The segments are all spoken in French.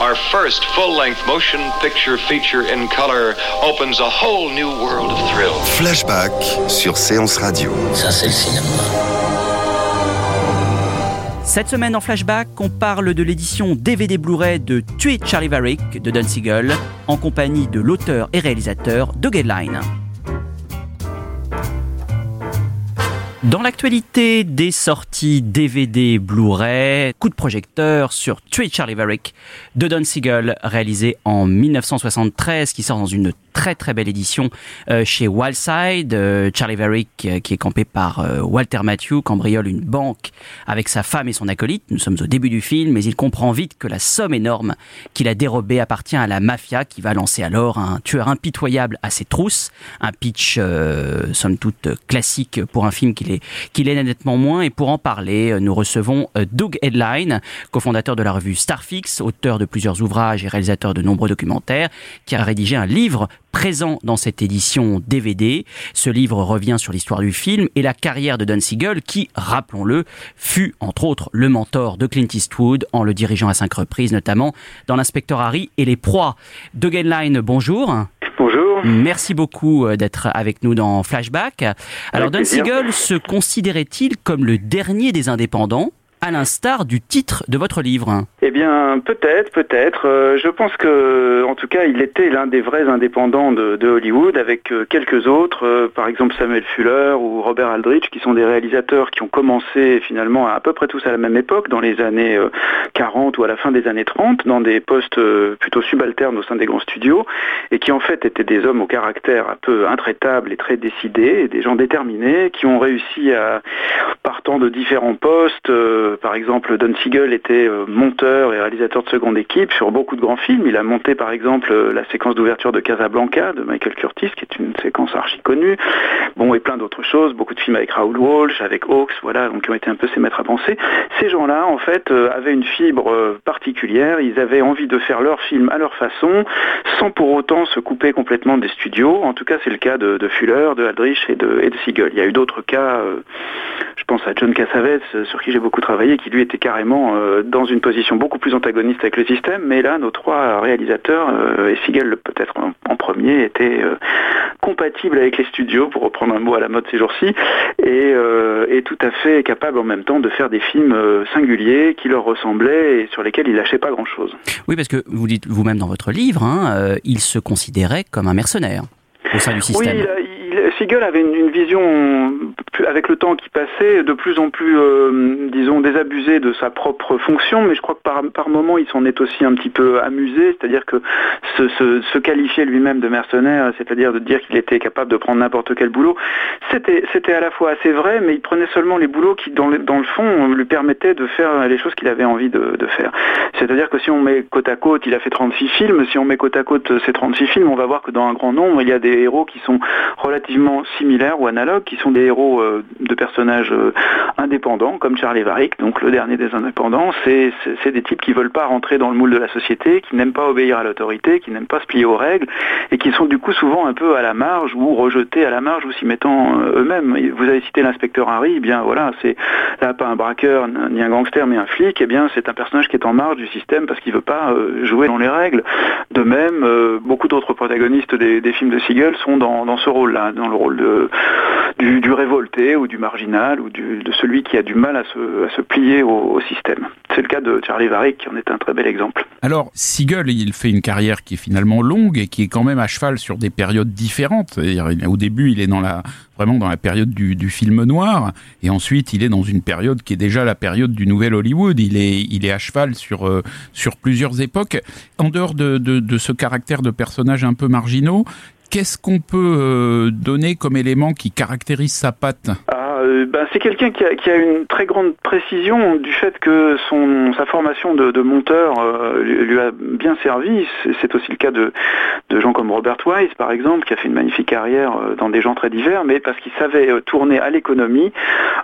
Our first full-length motion picture feature in color opens a whole new world of thrill. Flashback sur Séance Radio. Ça, c'est le cinéma. Cette semaine en flashback, on parle de l'édition DVD Blu-ray de Tuer Charlie Varick de Don Siegel en compagnie de l'auteur et réalisateur de Line. Dans l'actualité des sorties DVD Blu-ray, coup de projecteur sur Tuer Charlie Varick de Don Siegel, réalisé en 1973, qui sort dans une très très belle édition euh, chez Wildside. Euh, Charlie Varick, euh, qui est campé par Walter Matthew, cambriole une banque avec sa femme et son acolyte. Nous sommes au début du film, mais il comprend vite que la somme énorme qu'il a dérobée appartient à la mafia, qui va lancer alors un tueur impitoyable à ses trousses. Un pitch, somme toute, classique pour un film qu'il est, est nettement moins. Et pour en parler, nous recevons Doug Headline, cofondateur de la revue Starfix, auteur de plusieurs ouvrages et réalisateur de nombreux documentaires, qui a rédigé un livre présent dans cette édition DVD. Ce livre revient sur l'histoire du film et la carrière de Don Siegel qui, rappelons-le, fut entre autres le mentor de Clint Eastwood en le dirigeant à cinq reprises, notamment dans l'inspecteur Harry et les proies. Henline, bonjour. Bonjour. Merci beaucoup euh, d'être avec nous dans Flashback. Alors Don. Siegel se considérait-il comme le dernier des indépendants? À l'instar du titre de votre livre Eh bien, peut-être, peut-être. Euh, je pense que, en tout cas, il était l'un des vrais indépendants de, Hollywood, avec euh, quelques autres, euh, par exemple Samuel Fuller ou Robert Aldrich, qui sont des réalisateurs qui ont commencé finalement à peu près tous à la même époque, dans les années euh, 40 ou à la fin des années 30, dans des postes plutôt subalternes au sein des grands studios, et qui en fait étaient des hommes au caractère un peu intraitable et très décidés, et des gens déterminés, qui ont réussi à, partant de différents postes, par exemple, Don Siegel était euh, monteur et réalisateur de seconde équipe sur beaucoup de grands films. Il a monté, par exemple, euh, la séquence d'ouverture de Casablanca de Michael Curtis, qui est une séquence archi connue. Bon, et plein d'autres choses. Beaucoup de films avec Raoul Walsh, avec Hawks, voilà, donc qui ont été un peu ses maîtres à penser. Ces gens-là, en fait, euh, avaient une fibre particulière. Ils avaient envie de faire leur film à leur façon, sans pour autant se couper complètement des studios. En tout cas, c'est le cas de, Fuller, de Aldrich et de, Siegel. Il y a eu d'autres cas. je pense à John Cassavetes, sur qui j'ai beaucoup travaillé, qui lui était carrément euh, dans une position beaucoup plus antagoniste avec le système. Mais là, nos trois réalisateurs, euh, et Siegel peut-être en, en premier, étaient euh, compatibles avec les studios, pour reprendre un mot à la mode ces jours-ci, et, euh, et tout à fait capables en même temps de faire des films singuliers qui leur ressemblaient et sur lesquels ils lâchaient pas grand-chose. Oui, parce que vous dites vous-même dans votre livre, hein, il se considérait comme un mercenaire au sein du Oui, système. il, a- il- Siegel avait une, vision, avec le temps qui passait, de plus en plus, euh, disons, désabusée de sa propre fonction, mais je crois que par, moment, il s'en est aussi un petit peu amusé, c'est-à-dire que se, qualifier lui-même de mercenaire, c'est-à-dire de dire qu'il était capable de prendre n'importe quel boulot, c'était à la fois assez vrai, mais il prenait seulement les boulots qui, dans le, dans le fond, lui permettaient de faire les choses qu'il avait envie de, de faire. C'est-à-dire que si on met côte à côte, il a fait 36 films, si on met côte à côte ces 36 films, on va voir que dans un grand nombre, il y a des héros qui sont relativement similaires ou analogues, qui sont des héros euh, de personnages euh, indépendants, comme Charlie Varick, donc le dernier des indépendants. C'est des types qui veulent pas rentrer dans le moule de la société, qui n'aiment pas obéir à l'autorité, qui n'aiment pas se plier aux règles, et qui sont du coup souvent un peu à la marge ou rejetés à la marge ou s'y mettant euh, eux-mêmes. Vous avez cité l'inspecteur Harry, eh bien voilà, c'est là pas un braqueur ni un gangster mais un flic, eh bien c'est un personnage qui est en marge du système parce qu'il veut pas jouer dans les règles. De même, beaucoup d'autres protagonistes des, films de Siegel sont dans, ce rôle-là, dans le rôle du, révolté ou du marginal ou de celui qui a du mal à se, plier au, système. C'est le cas de Charlie Varick qui en est un très bel exemple. Alors, Siegel, il fait une carrière qui est finalement longue et qui est quand même à cheval sur des périodes différentes. Au début, il est vraiment dans la période du, film noir et ensuite il est dans une période qui est déjà la période du nouvel Hollywood. Il est, à cheval sur, euh, sur plusieurs époques. En dehors de, de ce caractère de personnage un peu marginaux, Qu'est-ce qu'on peut euh, donner comme élément qui caractérise sa patte? Ah, euh, ben, C'est quelqu'un qui a, une très grande précision du fait que son, sa formation de, monteur euh, lui, a bien servi. C'est aussi le cas de, gens comme Robert Wise, par exemple, qui a fait une magnifique carrière dans des genres très divers, mais parce qu'il savait tourner à l'économie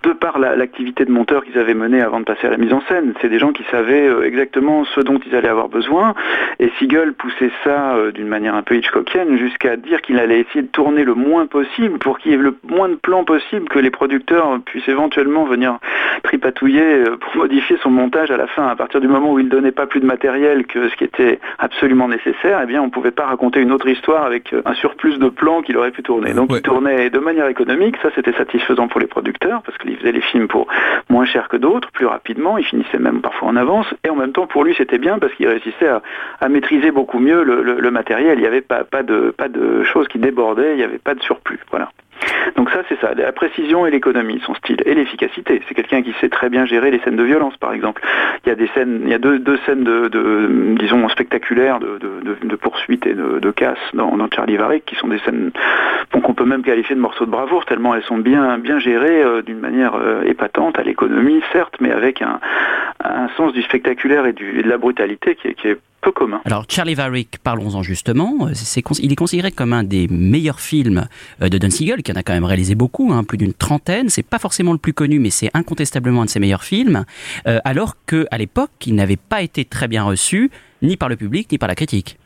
de par l'activité de monteur qu'ils avaient menée avant de passer à la mise en scène. C'est des gens qui savaient exactement ce dont ils allaient avoir besoin. Et Siegel poussait ça d'une manière un peu Hitchcockienne jusqu'à dire qu'il allait essayer de tourner le moins possible pour qu'il y ait le moins de plans possible que les producteurs puissent éventuellement venir tripatouiller euh, pour modifier son montage à la fin. À partir du moment où il ne donnait pas plus de matériel que ce qui était absolument nécessaire, eh bien on ne pouvait pas raconter une autre histoire avec euh, un surplus de plans qu'il aurait pu tourner. Donc il tournait de manière économique, ça c'était satisfaisant pour les producteurs parce qu'il faisait les films pour moins cher que d'autres, plus rapidement, il finissait même parfois en avance et en même temps pour lui c'était bien parce qu'il réussissait à, maîtriser beaucoup mieux le, matériel. Il n'y avait pas, pas de pas de chose qui débordait, il n'y avait pas de surplus. Voilà. Donc ça, c'est ça, la précision et l'économie, son style, et l'efficacité. C'est quelqu'un qui sait très bien gérer les scènes de violence, par exemple. Il y a des scènes, il y a deux, scènes de, disons, spectaculaires de, de, poursuite et de, casse dans, Charlie Varick, qui sont des scènes qu'on peut même qualifier de morceaux de bravoure, tellement elles sont bien, bien gérées euh, d'une manière euh, épatante, à l'économie, certes, mais avec un, sens du spectaculaire et, du, de la brutalité qui est, qui est Alors Charlie Varick, parlons-en justement. il est considéré comme un des meilleurs films euh, de Don Siegel, qui en a quand même réalisé beaucoup, hein, plus d'une trentaine. C'est pas forcément le plus connu, mais c'est incontestablement un de ses meilleurs films. Euh, alors qu'à l'époque, il n'avait pas été très bien reçu, ni par le public, ni par la critique.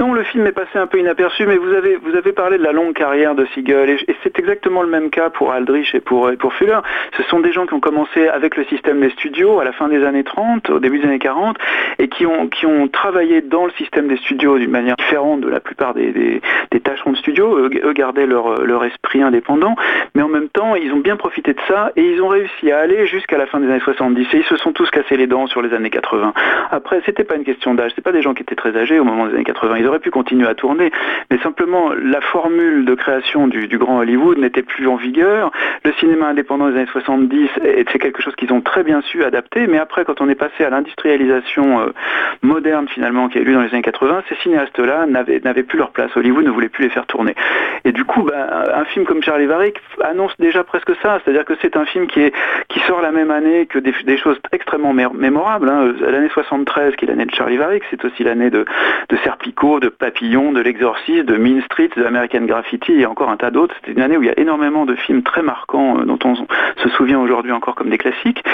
Non, le film est passé un peu inaperçu, mais vous avez, vous avez parlé de la longue carrière de Siegel, et, c'est exactement le même cas pour Aldrich et pour, Fuller. Ce sont des gens qui ont commencé avec le système des studios à la fin des années 30, au début des années 40, et qui ont, qui ont travaillé dans le système des studios d'une manière différente de la plupart des, des, des tâcherons de studio. Eux, gardaient leur, leur esprit indépendant, mais en même temps, ils ont bien profité de ça, et ils ont réussi à aller jusqu'à la fin des années 70, et ils se sont tous cassés les dents sur les années 80. Après, c'était pas une question d'âge, c'est pas des gens qui étaient très âgés au moment des années 80 aurait pu continuer à tourner, mais simplement la formule de création du, grand Hollywood n'était plus en vigueur. Le cinéma indépendant des années 70, c'est quelque chose qu'ils ont très bien su adapter, mais après, quand on est passé à l'industrialisation euh, moderne finalement qui a eu lieu dans les années 80, ces cinéastes-là n'avaient plus leur place. Hollywood ne voulait plus les faire tourner. Et du coup, ben, un film comme Charlie Varick annonce déjà presque ça, c'est-à-dire que c'est un film qui, est, qui sort la même année que des, choses extrêmement mémorables. Hein. L'année 73, qui est l'année de Charlie Varick, c'est aussi l'année de, Serpico, de Papillon, de L'Exorciste, de Mean Street, de American Graffiti et encore un tas d'autres. C'était une année où il y a énormément de films très marquants euh, dont on se souvient aujourd'hui encore comme des classiques,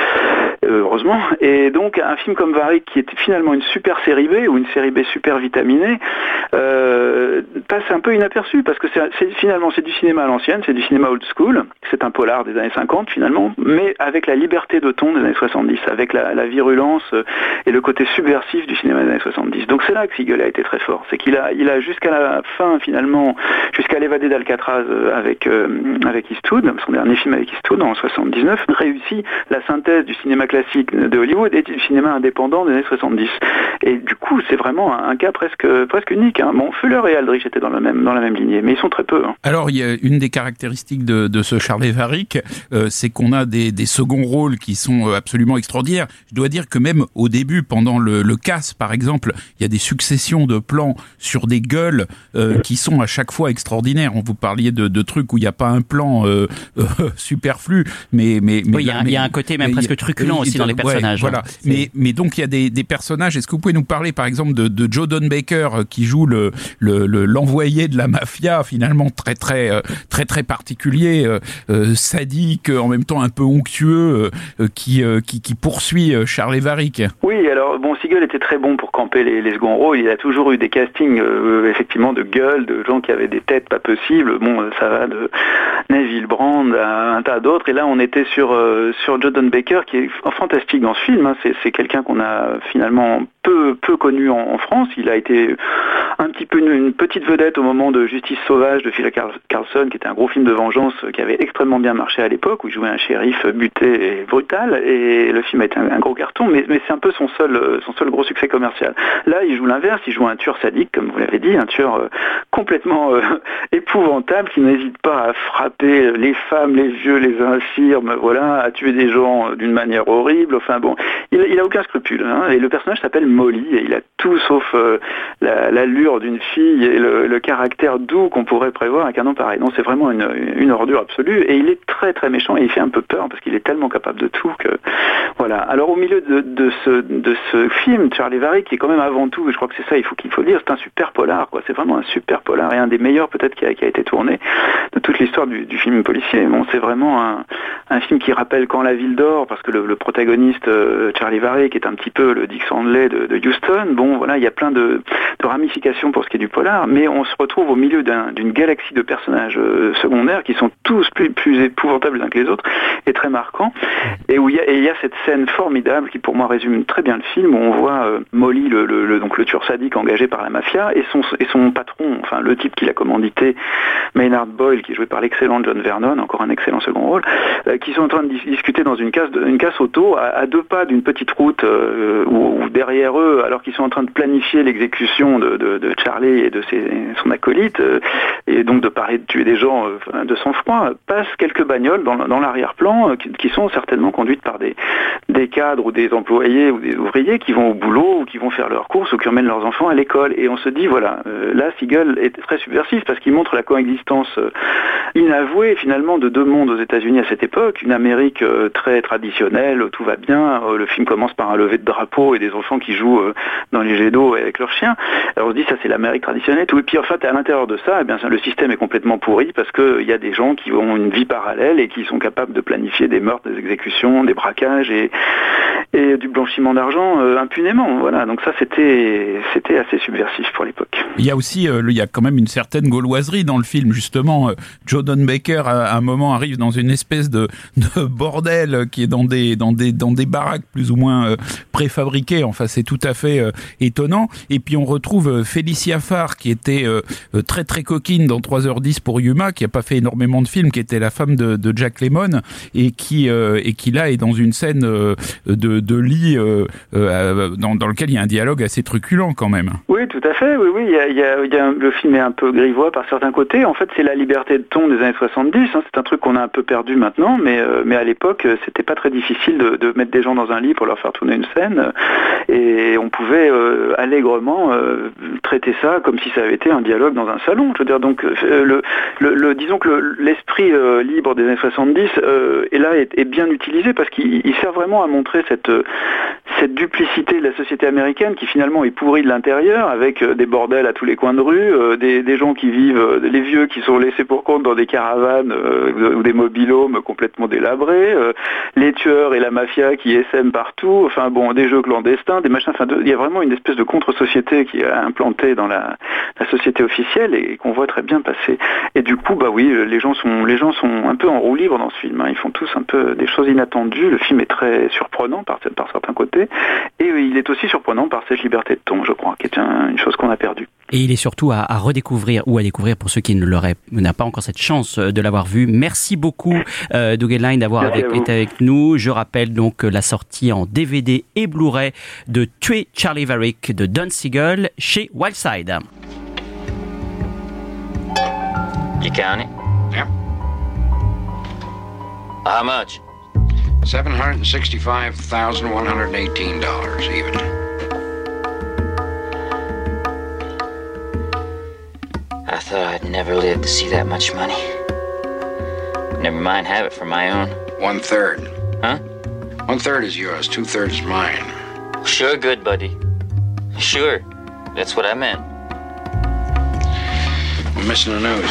euh, heureusement. Et donc un film comme Varick qui était finalement une super série B ou une série B super vitaminée euh, passe un peu inaperçu parce que c'est finalement c'est du cinéma à l'ancienne, c'est du cinéma old school, c'est un polar des années 50 finalement, mais avec la liberté de ton des années 70, avec la, virulence et le côté subversif du cinéma des années 70. Donc c'est là que Siegel a été très fort c'est qu'il a, il a jusqu'à la fin finalement, jusqu'à l'évadé d'Alcatraz euh, avec euh, avec Eastwood, son dernier film avec Eastwood en 79, réussi la synthèse du cinéma classique de Hollywood et du cinéma indépendant des années 70. Et du coup, c'est vraiment un, cas presque presque unique. Hein. Bon, Fuller et Aldrich étaient dans la même dans la même lignée, mais ils sont très peu. Hein. Alors, il y a une des caractéristiques de, de ce Charles Varick, euh, c'est qu'on a des seconds rôles qui sont absolument extraordinaires. Je dois dire que même au début, pendant le, le casse, par exemple, il y a des successions de plans sur des gueules euh, qui sont à chaque fois extraordinaires. On vous parliez de, de trucs où il n'y a pas un plan euh, euh, superflu, mais mais il y, a un côté même presque truculent aussi dans les personnages. voilà. Hein. Mais mais donc il y a des, des personnages. Est-ce que vous pouvez nous parler par exemple de, de Joe Don Baker qui joue le l'envoyé le, de la mafia finalement très très très très particulier, sadique, en même temps un peu onctueux, qui, qui, qui poursuit Charles Varick. Oui, alors bon, Siegel était très bon pour camper les, seconds rôles. Il a toujours eu des castings euh, effectivement de gueule, de gens qui avaient des têtes pas possibles. Bon, euh, ça va de Neville Brand à un tas d'autres. Et là, on était sur euh, sur Jordan Baker, qui est fantastique dans ce film. Hein. C'est quelqu'un qu'on a finalement peu connu en, France. Il a été petit peu une, petite vedette au moment de Justice sauvage de Phil Carlson, qui était un gros film de vengeance qui avait extrêmement bien marché à l'époque, où il jouait un shérif buté et brutal, et le film a été un, gros carton, mais, c'est un peu son seul, son seul gros succès commercial. Là, il joue l'inverse, il joue un tueur sadique, comme vous l'avez dit, un tueur euh, complètement euh, épouvantable, qui n'hésite pas à frapper les femmes, les vieux, les infirmes, voilà, à tuer des gens d'une manière horrible, enfin bon, il, il a aucun scrupule, hein, et le personnage s'appelle Molly, et il a tout sauf euh, l'allure d'une fille et le, caractère doux qu'on pourrait prévoir avec un nom pareil. Non, c'est vraiment une, ordure absolue et il est très très méchant et il fait un peu peur parce qu'il est tellement capable de tout que voilà. Alors au milieu de, ce, de ce film, Charlie Vary, qui est quand même avant tout, je crois que c'est ça, il faut qu'il faut dire, c'est un super polar, quoi. C'est vraiment un super polar et un des meilleurs peut-être qui a, été tourné de toute l'histoire du, film policier. Bon, c'est vraiment un, film qui rappelle quand la ville dort parce que le, protagoniste euh, Charlie Vary, qui est un petit peu le Dick Sandley de, de Houston, bon voilà, il y a plein de, ramifications pour ce qui est du polar, mais on se retrouve au milieu d'une galaxie de personnages euh, secondaires qui sont tous plus, épouvantables les uns que les autres et très marquants. Et où il y a, cette scène formidable qui pour moi résume très bien le film où on voit euh, Molly, le, donc le tueur sadique engagé par la mafia, et son, patron, enfin le type qui l'a commandité, Maynard Boyle, qui est joué par l'excellent John Vernon, encore un excellent second rôle, euh, qui sont en train de discuter dans une casse, auto à, deux pas d'une petite route ou derrière alors qu'ils sont en train de planifier l'exécution de, Charlie et de son acolyte, euh, et donc de parler de tuer des gens euh, de sang-froid, passent quelques bagnoles dans, l'arrière-plan euh, qui, sont certainement conduites par des, des cadres ou des employés ou des ouvriers qui vont au boulot ou qui vont faire leurs courses ou qui emmènent leurs enfants à l'école. Et on se dit, voilà, là, Siegel est très subversif parce qu'il montre la coexistence inavouée finalement de deux mondes aux États-Unis à cette époque, une Amérique très traditionnelle, tout va bien, le film commence par un lever de drapeau et des enfants qui jouent dans les jets d'eau avec leurs chiens. Alors on se dit ça c'est l'Amérique traditionnelle. Et puis en fait à l'intérieur de ça, eh bien, le système est complètement pourri parce qu'il y a des gens qui ont une vie parallèle et qui sont capables de planifier des meurtres, des exécutions, des braquages et, et du blanchiment d'argent euh, impunément. Voilà. Donc ça c'était c'était assez subversif pour l'époque. Il y a aussi euh, il y a quand même une certaine gauloiserie dans le film justement. Euh, Joe Don Baker à un moment arrive dans une espèce de, de bordel qui est dans des dans des dans des baraques plus ou moins préfabriquées. Enfin c'est tout à fait étonnant. Et puis on retrouve euh, Félicia Farr qui était euh, euh, très très coquine dans 3h10 pour Yuma, qui a pas fait énormément de films, qui était la femme de, de Jack Lemmon et qui et qui là est dans une scène de, de lit dans, dans lequel il y a un dialogue assez truculent quand même. Oui, tout à fait. Oui, oui. Le film est un peu grivois par certains côtés. En fait, c'est la liberté de ton des années 70. Hein. C'est un truc qu'on a un peu perdu maintenant, mais mais à l'époque, c'était pas très difficile de, mettre des gens dans un lit pour leur faire tourner une scène, et on pouvait euh, allègrement euh, traiter ça comme si ça avait été un dialogue dans un salon. Je veux dire, donc, euh, le, disons que l'esprit libre des années 70 est là est, bien utilisé parce qu'il sert vraiment à montrer cette, cette duplicité de la société américaine qui finalement est pourrie de l'intérieur avec des bordels à tous les coins de rue, des, gens qui vivent, les vieux qui sont laissés pour compte dans des caravanes ou des mobilhomes complètement délabrés, les tueurs et la mafia qui essaiment partout, enfin bon, des jeux clandestins, des machins, enfin, il y a vraiment une espèce de contre-société qui est implantée dans la, société officielle et qu'on voit très bien passer. Et du coup, bah oui, les gens sont, les gens sont un peu en roue libre dans ce film. Hein. Ils font tous un peu des choses inattendues. Le film est très surprenant par, par certains côtés. Et il est aussi surprenant par cette liberté de ton, je crois, qui est une chose qu'on a perdue. Et il est surtout à, redécouvrir ou à découvrir pour ceux qui ne l'auraient n'a pas encore cette chance euh, de l'avoir vu. Merci beaucoup euh, Doug d'avoir été avec nous. Je rappelle donc la sortie en DVD et Blu-ray de Tuer Charlie Varick de Don Siegel chez Wildside. You count it? Yep. How much? $765,118 even. I thought I'd never live to see that much money. Never mind, have it for my own. One third. Huh? One third is yours, two thirds mine. Sure, good, buddy. Sure. That's what I meant. We're missing the news.